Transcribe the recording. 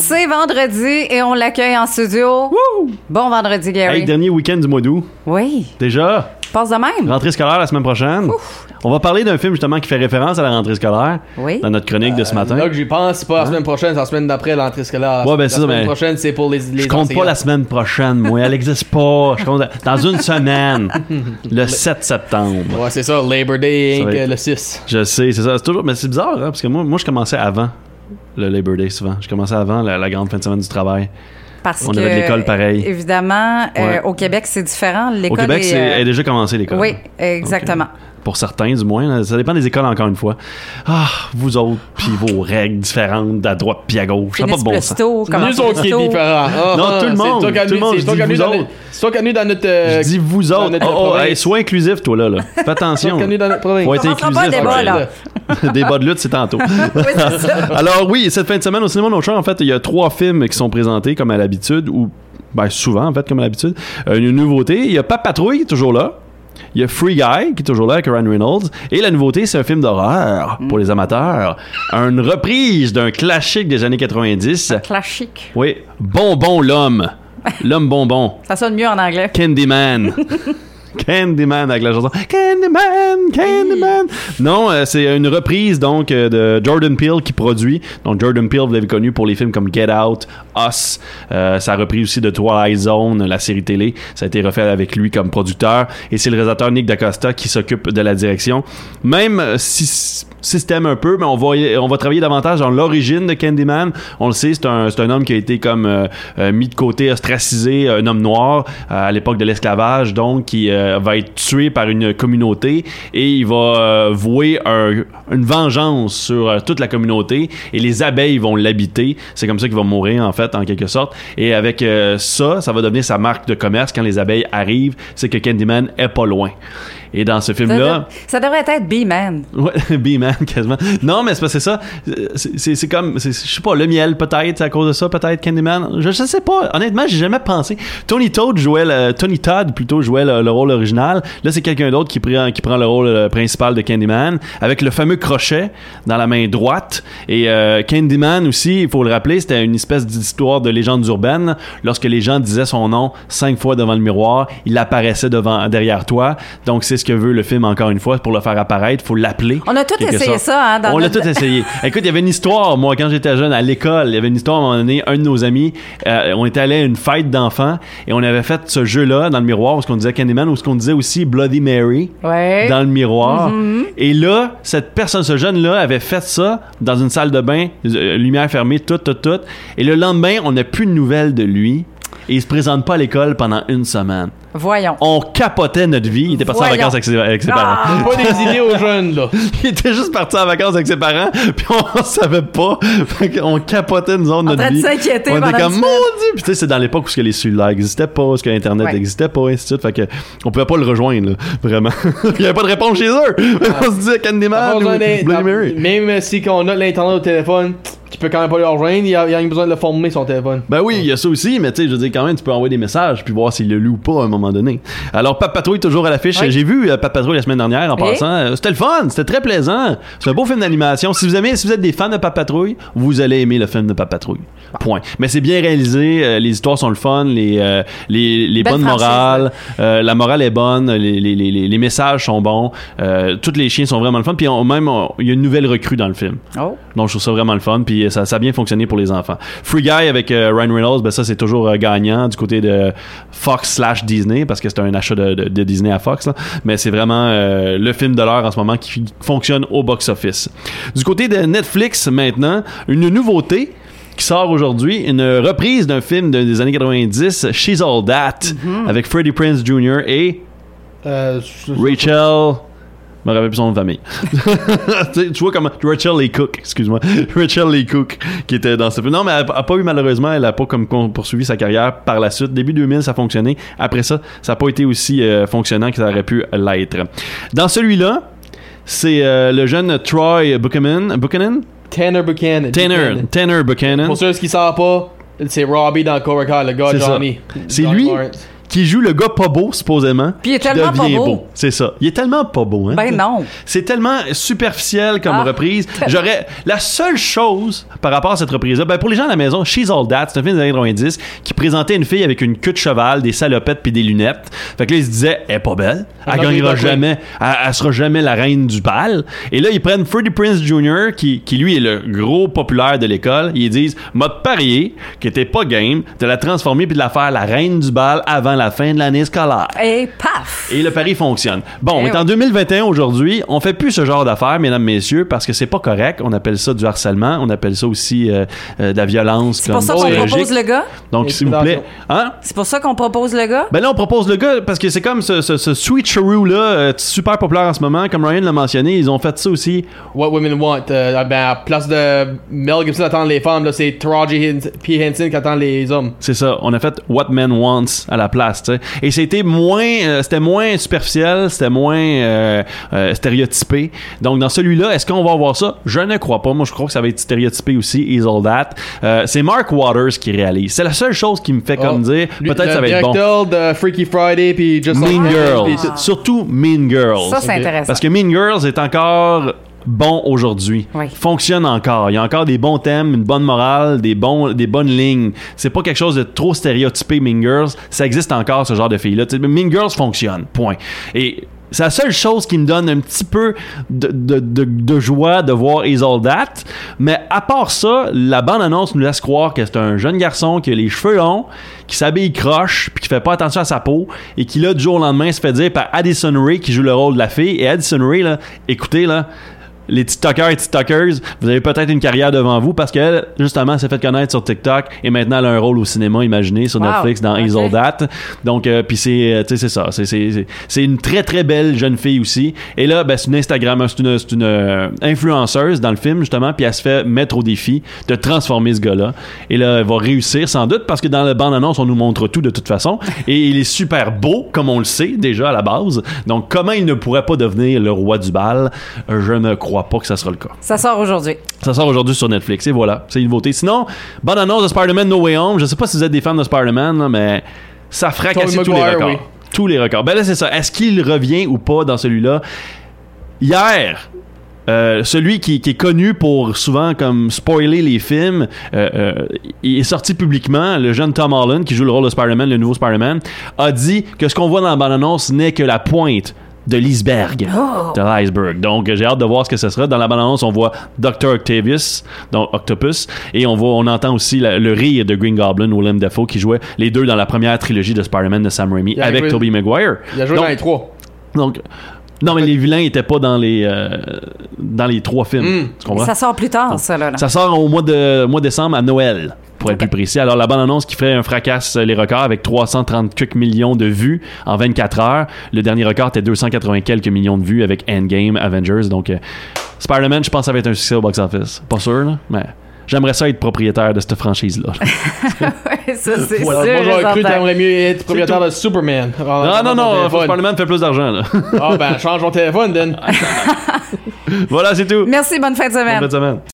C'est vendredi et on l'accueille en studio. Bon vendredi, Gary. Hey, dernier week-end du mois d'août. Oui, Déjà, passe de même. rentrée scolaire la semaine prochaine. On va parler d'un film justement qui fait référence à la rentrée scolaire Oui. dans notre chronique de ce matin. Là que j'y pense, c'est pas la semaine prochaine, c'est la semaine d'après l'entrée scolaire. Ouais, ben, la c'est ça, semaine mais- prochaine, c'est pour les, les Je compte pas la semaine prochaine, moi. Elle existe pas. Je compte dans une semaine, le 7 septembre. Ouais, c'est ça, Labor Day, Ça être- le 6. Je sais, c'est ça. C'est toujours, mais c'est bizarre, hein, parce que moi, moi, je commençais avant le Labor Day souvent. Je commençais avant la, la grande fin de semaine du travail. Parce On que, avait de l'école pareil. Évidemment, euh, au Québec, c'est différent. Au L'école Québec, est, euh, elle a déjà commencé l'école. Oui, exactement. Pour certains, du moins. Ça dépend des écoles, encore une fois. Ah, vous autres, puis vos règles différentes, à droite puis à gauche. Ça n'a pas de bon sens. nous autres qui est tôt. différent. Ah, Non, ah, tout le monde, toi tout le monde, c'est je toi dis vous dans autres. as mis dans notre. euh, Je dis vous autres. Oh, oh, hey, sois inclusif, toi, là. là. Fais attention. as mis dans notre province. Faut être pas inclusif. débat, ouais. là. Débat de lutte, c'est tantôt. Oui, c'est ça. Alors oui, cette fin de semaine au cinéma No en fait, il y a trois films qui sont présentés comme à l'habitude, ou ben, souvent en fait comme à l'habitude. Euh, une nouveauté, il y a Pas Patrouille toujours là. Il y a Free Guy qui est toujours là avec Ryan Reynolds. Et la nouveauté, c'est un film d'horreur pour les amateurs. Une reprise d'un classique des années 90. Classique. Oui, Bonbon l'homme. L'homme bonbon. Ça sonne mieux en anglais. Candyman. Candyman avec la chanson Candyman, Candyman. Non, euh, c'est une reprise donc euh, de Jordan Peele qui produit. Donc Jordan Peele, vous l'avez connu pour les films comme Get Out, Us. Euh, ça a aussi de Twilight Zone, la série télé. Ça a été refait avec lui comme producteur. Et c'est le réalisateur Nick DaCosta qui s'occupe de la direction. Même euh, si système un peu, mais on va, on va travailler davantage dans l'origine de Candyman. On le sait, c'est un, un homme qui a été comme mis de côté, ostracisé, un homme noir à l'époque de l'esclavage, donc qui euh, va être tué par une communauté et il va euh, vouer un- une vengeance sur euh, toute la communauté et les abeilles vont l'habiter. C'est comme ça qu'il va mourir en fait, en quelque sorte. Et avec ça, ça va devenir sa marque de commerce quand les abeilles arrivent, c'est que Candyman est pas loin. Et dans ce film-là, ça devrait être B-Man. Ouais, B-Man, quasiment. Non, mais c'est parce que c'est ça. C'est- comme, je sais pas, le miel, peut-être, à cause de ça, peut-être, Candyman. Je, je sais pas. Honnêtement, j'ai jamais pensé. Tony Todd jouait, le, Tony Todd, plutôt, jouait le, le rôle original. Là, c'est quelqu'un d'autre qui prend, qui prend le rôle euh, principal de Candyman, avec le fameux crochet dans la main droite. Et euh, Candyman aussi, il faut le rappeler, c'était une espèce d'histoire de légende urbaine. Lorsque les gens disaient son nom cinq fois devant le miroir, il apparaissait devant, derrière toi. Donc, c'est ce que veut le film, encore une fois, pour le faire apparaître, faut l'appeler. On a tout essayé sorte. ça, hein, dans On l'a notre- tout essayé. Écoute, il y avait une histoire, moi, quand j'étais jeune, à l'école, il y avait une histoire, à un moment donné, un de nos amis, euh, on était allé à une fête d'enfants et on avait fait ce jeu-là dans le miroir, où ce qu'on disait Candyman, où ce qu'on disait aussi Bloody Mary Ouais. dans le miroir. Et là, cette personne, ce jeune-là, avait fait ça dans une salle de bain, euh, lumière fermée, tout, tout, tout. Et le lendemain, on n'a plus de nouvelles de lui. Et il se présente pas à l'école pendant une semaine. Voyons. On capotait notre vie. Il était parti en vacances avec ses, avec ses parents. Ah! Pas des idées aux jeunes, là. Il était juste parti en vacances avec ses parents, puis on savait pas. Qu'on capotait, nous autres, notre train de vie. s'inquiéter On pendant était comme, une mon. Dieu! Puis tu sais, c'est dans l'époque où ce que les cellulaires n'existaient pas, où ce que Internet Ouais. n'existait pas, ainsi de suite. Fait que on pouvait pas le rejoindre, là, vraiment. Il y avait pas de réponse chez eux. on se disait Candyman ou t'as- Mary. Même si on a l'internet au téléphone, tu peux quand même pas le rejoindre, il y a, il a besoin de le former son téléphone. Ben oui, il y a ça aussi, mais tu sais, je veux dire, quand même, tu peux envoyer des messages puis voir s'il le loue ou pas à un moment donné. Alors, Pat Patrouille toujours à l'affiche. Oui. J'ai vu euh, Pat Patrouille la semaine dernière en passant. Euh, C'était le fun, c'était très plaisant. C'est un beau film d'animation. Si vous aimez, si vous êtes des fans de Pat Patrouille, vous allez aimer le film de Pat Patrouille. Point. Mais c'est bien réalisé, euh, les histoires sont le fun, les, euh, les, bonnes franchise, morales, euh, la morale est bonne, les, les, les, messages sont bons, euh, tous les chiens sont vraiment le fun. Puis on- même, il y a une nouvelle recrue dans le film. Oh. Donc, je trouve ça vraiment le fun. Puis ça, ça a bien fonctionné pour les enfants. Free Guy avec euh, Ryan Reynolds, ben ça, c'est toujours euh, gagnant du côté de Fox slash Disney, parce que c'est un achat de, de- de Disney à Fox. là. Mais c'est vraiment euh, le film de l'heure en ce moment qui fonctionne au box-office. Du côté de Netflix, maintenant, une nouveauté qui sort aujourd'hui, une reprise d'un film de- des années 90, She's All That, avec Freddie Prinze Jr. et Euh, Rachel. Me rappelle plus son famille. tu, vois comment. Rachel Lee Cook, excuse-moi. Rachel Lee Cook, qui était dans ce film. Non, mais elle a pas eu malheureusement, elle a pas comme poursuivi sa carrière par la suite. Début 2000, ça a fonctionné. Après ça, ça n'a pas été aussi euh, fonctionnant que ça aurait pu l'être. Dans celui-là, c'est euh, le jeune Troy Buchanan. Buchanan? Tanner Buchanan. Tanner. Buchanan. Tanner Buchanan. Pour ceux qui savent pas, c'est Robbie dans Cobra Kai, le gars. Johnny. C'est lui Lawrence. Qui joue le gars pas beau, supposément. Puis il est tellement pas devient beau. C'est ça. Il est tellement pas beau, hein? Ben non. C'est tellement superficiel comme Ah, reprise. J'aurais la seule chose par rapport à cette reprise-là, ben pour les gens à la maison, She's All That, c'est un film des années 90 qui présentait une fille avec une queue de cheval, des salopettes puis des lunettes. Fait que là ils se disaient, elle est pas belle, elle gagnera jamais, elle, elle sera jamais la reine du bal. Et là ils prennent Freddie Prince Jr. qui, qui lui est le gros populaire de l'école. Ils disent, m'a parié qui était pas game de la transformer puis de la faire la reine du bal avant la fin de l'année scolaire. Et paf! Et le pari fonctionne. Bon, on Eh est en oui. 2021 aujourd'hui. On fait plus ce genre d'affaires, mesdames, messieurs, parce que c'est pas correct. On appelle ça du harcèlement. On appelle ça aussi euh, euh, de la violence. C'est pour ça qu'on propose le gars? Donc, s'il vous plaît. Hein? C'est pour ça qu'on propose le gars? Ben là, on propose le gars parce que c'est comme ce, ce, ce sweet chorou là, euh, super populaire en ce moment. Comme Ryan l'a mentionné, ils ont fait ça aussi. What Women Want. Euh, ben, à place de Mel Gibson attend les femmes, là, c'est Taraji P. Henson qui attend les hommes. C'est ça. On a fait What Men Wants à la place, Et c'était moins, euh, c'était moins superficiel, c'était moins euh, euh, stéréotypé. Donc dans celui-là, est-ce qu'on va avoir ça? Je ne crois pas. Moi, je crois que ça va être stéréotypé aussi. Is all that. Euh, c'est Mark Waters qui réalise. C'est la seule chose qui me fait comme Oh. dire peut-être ça va être bon. directeur de Freaky Friday puis Just Mean Girls, surtout Mean Girls. Ça, c'est intéressant. Parce que Mean Girls est encore bon aujourd'hui. Oui. Fonctionne encore. Il y a encore des bons thèmes, une bonne morale, des, bons, des bonnes lignes. C'est pas quelque chose de trop stéréotypé, Mean Girls. Ça existe encore, ce genre de filles-là. Mean Girls fonctionne. Point. Et c'est la seule chose qui me donne un petit peu de, de, de, de joie de voir Is All That. Mais à part ça, la bande-annonce nous laisse croire que c'est un jeune garçon qui a les cheveux longs, qui s'habille croche, puis qui fait pas attention à sa peau, et qui là, du jour au lendemain, se fait dire par Addison Ray qui joue le rôle de la fille. Et Addison Ray, là, écoutez, là, les TikTokers et TikTokers, vous avez peut-être une carrière devant vous parce qu'elle, justement, s'est fait connaître sur TikTok et maintenant elle a un rôle au cinéma, imaginez, sur Wow. Netflix dans Is All Ok. That. Donc, euh, puis c'est, euh, tu sais, c'est ça. C'est, une très, très belle jeune fille aussi. Et là, ben, c'est une Instagram, c'est une, une euh, influenceuse dans le film, justement, puis elle se fait mettre au défi de transformer ce gars-là. Et là, elle va réussir sans doute parce que dans la bande-annonce, on nous montre tout de toute façon. Et il est super beau, comme on le sait déjà à la base. Donc, comment il ne pourrait pas devenir le roi du bal? Je ne crois pas que ça sera le cas. Ça sort aujourd'hui. Ça sort aujourd'hui sur Netflix et voilà, c'est une nouveauté. Sinon, bonne annonce de Spider-Man No Way Home. Je sais pas si vous êtes des fans de Spider-Man, mais ça fracasse tous les records. oui. Tous les records. Ben là, c'est ça. Est-ce qu'il revient ou pas dans celui-là? Hier, euh, celui qui, qui est connu pour souvent comme spoiler les films, euh, euh, il est sorti publiquement. Le jeune Tom Holland, qui joue le rôle de Spider-Man, le nouveau Spider-Man, a dit que ce qu'on voit dans la bande-annonce n'est que la pointe de l'iceberg. Oh. De l'iceberg. Donc, j'ai hâte de voir ce que ce sera. Dans la bande-annonce, on voit Dr. Octavius, donc Octopus, et on, voit, on entend aussi la- le rire de Green Goblin, Willem Dafoe, qui jouait les deux dans la première trilogie de Spider-Man de Sam Raimi avec joué- Tobey Maguire. Il a joué Donc, dans les trois. donc, non, mais les vilains étaient pas dans les, euh, dans les trois films. Mm. Tu comprends? Ça sort plus tard, ça, là. là. Ça sort au mois de mois de décembre à Noël, pour être plus précis. Alors, la bande-annonce qui ferait un fracasse les records avec 330 quelques millions de vues en 24 heures. Le dernier record était 280 quelques millions de vues avec Endgame, Avengers. Donc, euh, Spider-Man, je pense que ça va être un succès au box-office. Pas sûr, là, mais j'aimerais ça être propriétaire de cette franchise-là. Ouais, ça, c'est Voilà, sûr. moi j'aurais cru que t'aimerais mieux être propriétaire de Superman. non, non, non, faut que Spider-Man fait plus d'argent. là. Ah ben change mon téléphone, Dan. voilà, c'est tout. Merci, bonne fin de semaine. Bonne fin de semaine.